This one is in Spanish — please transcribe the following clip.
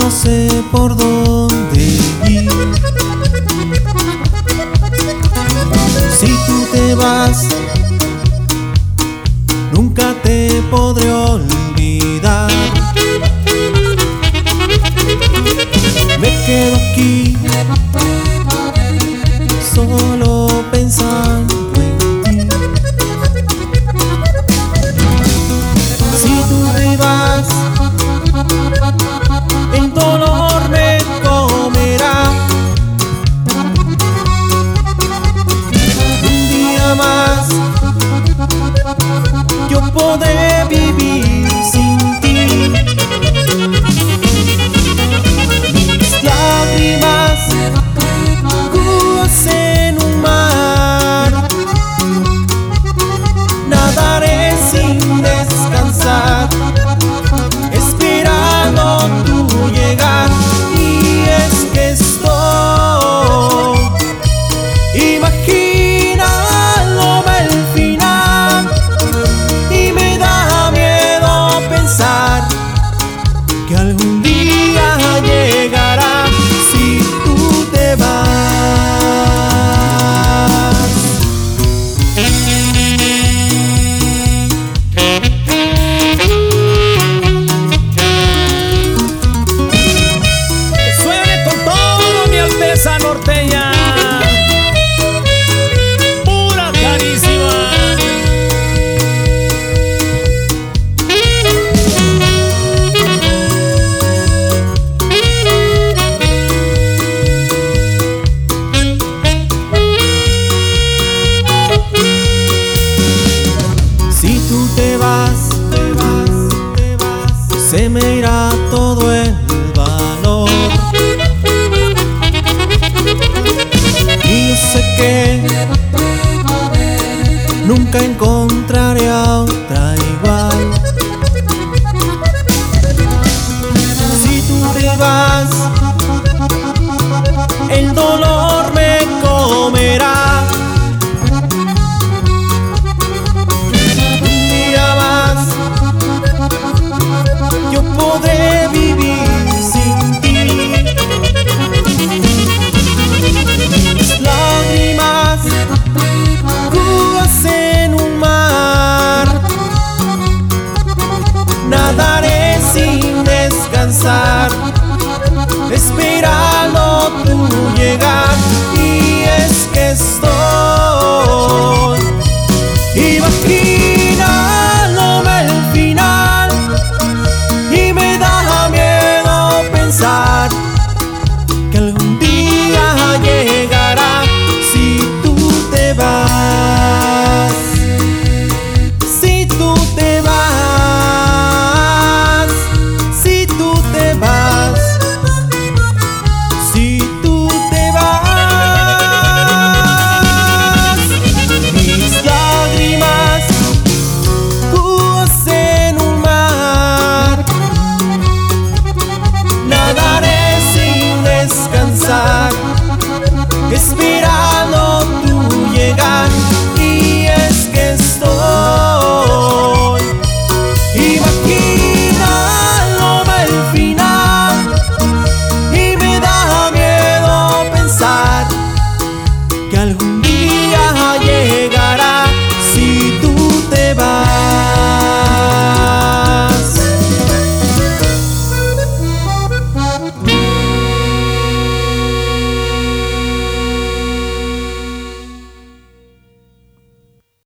no sé por dónde ir. Si tú te vas, nunca te podré olvidar. Me quedo aquí. se me irá todo el valor. Y yo sé que nunca encontré pasar, esperando tu llegar.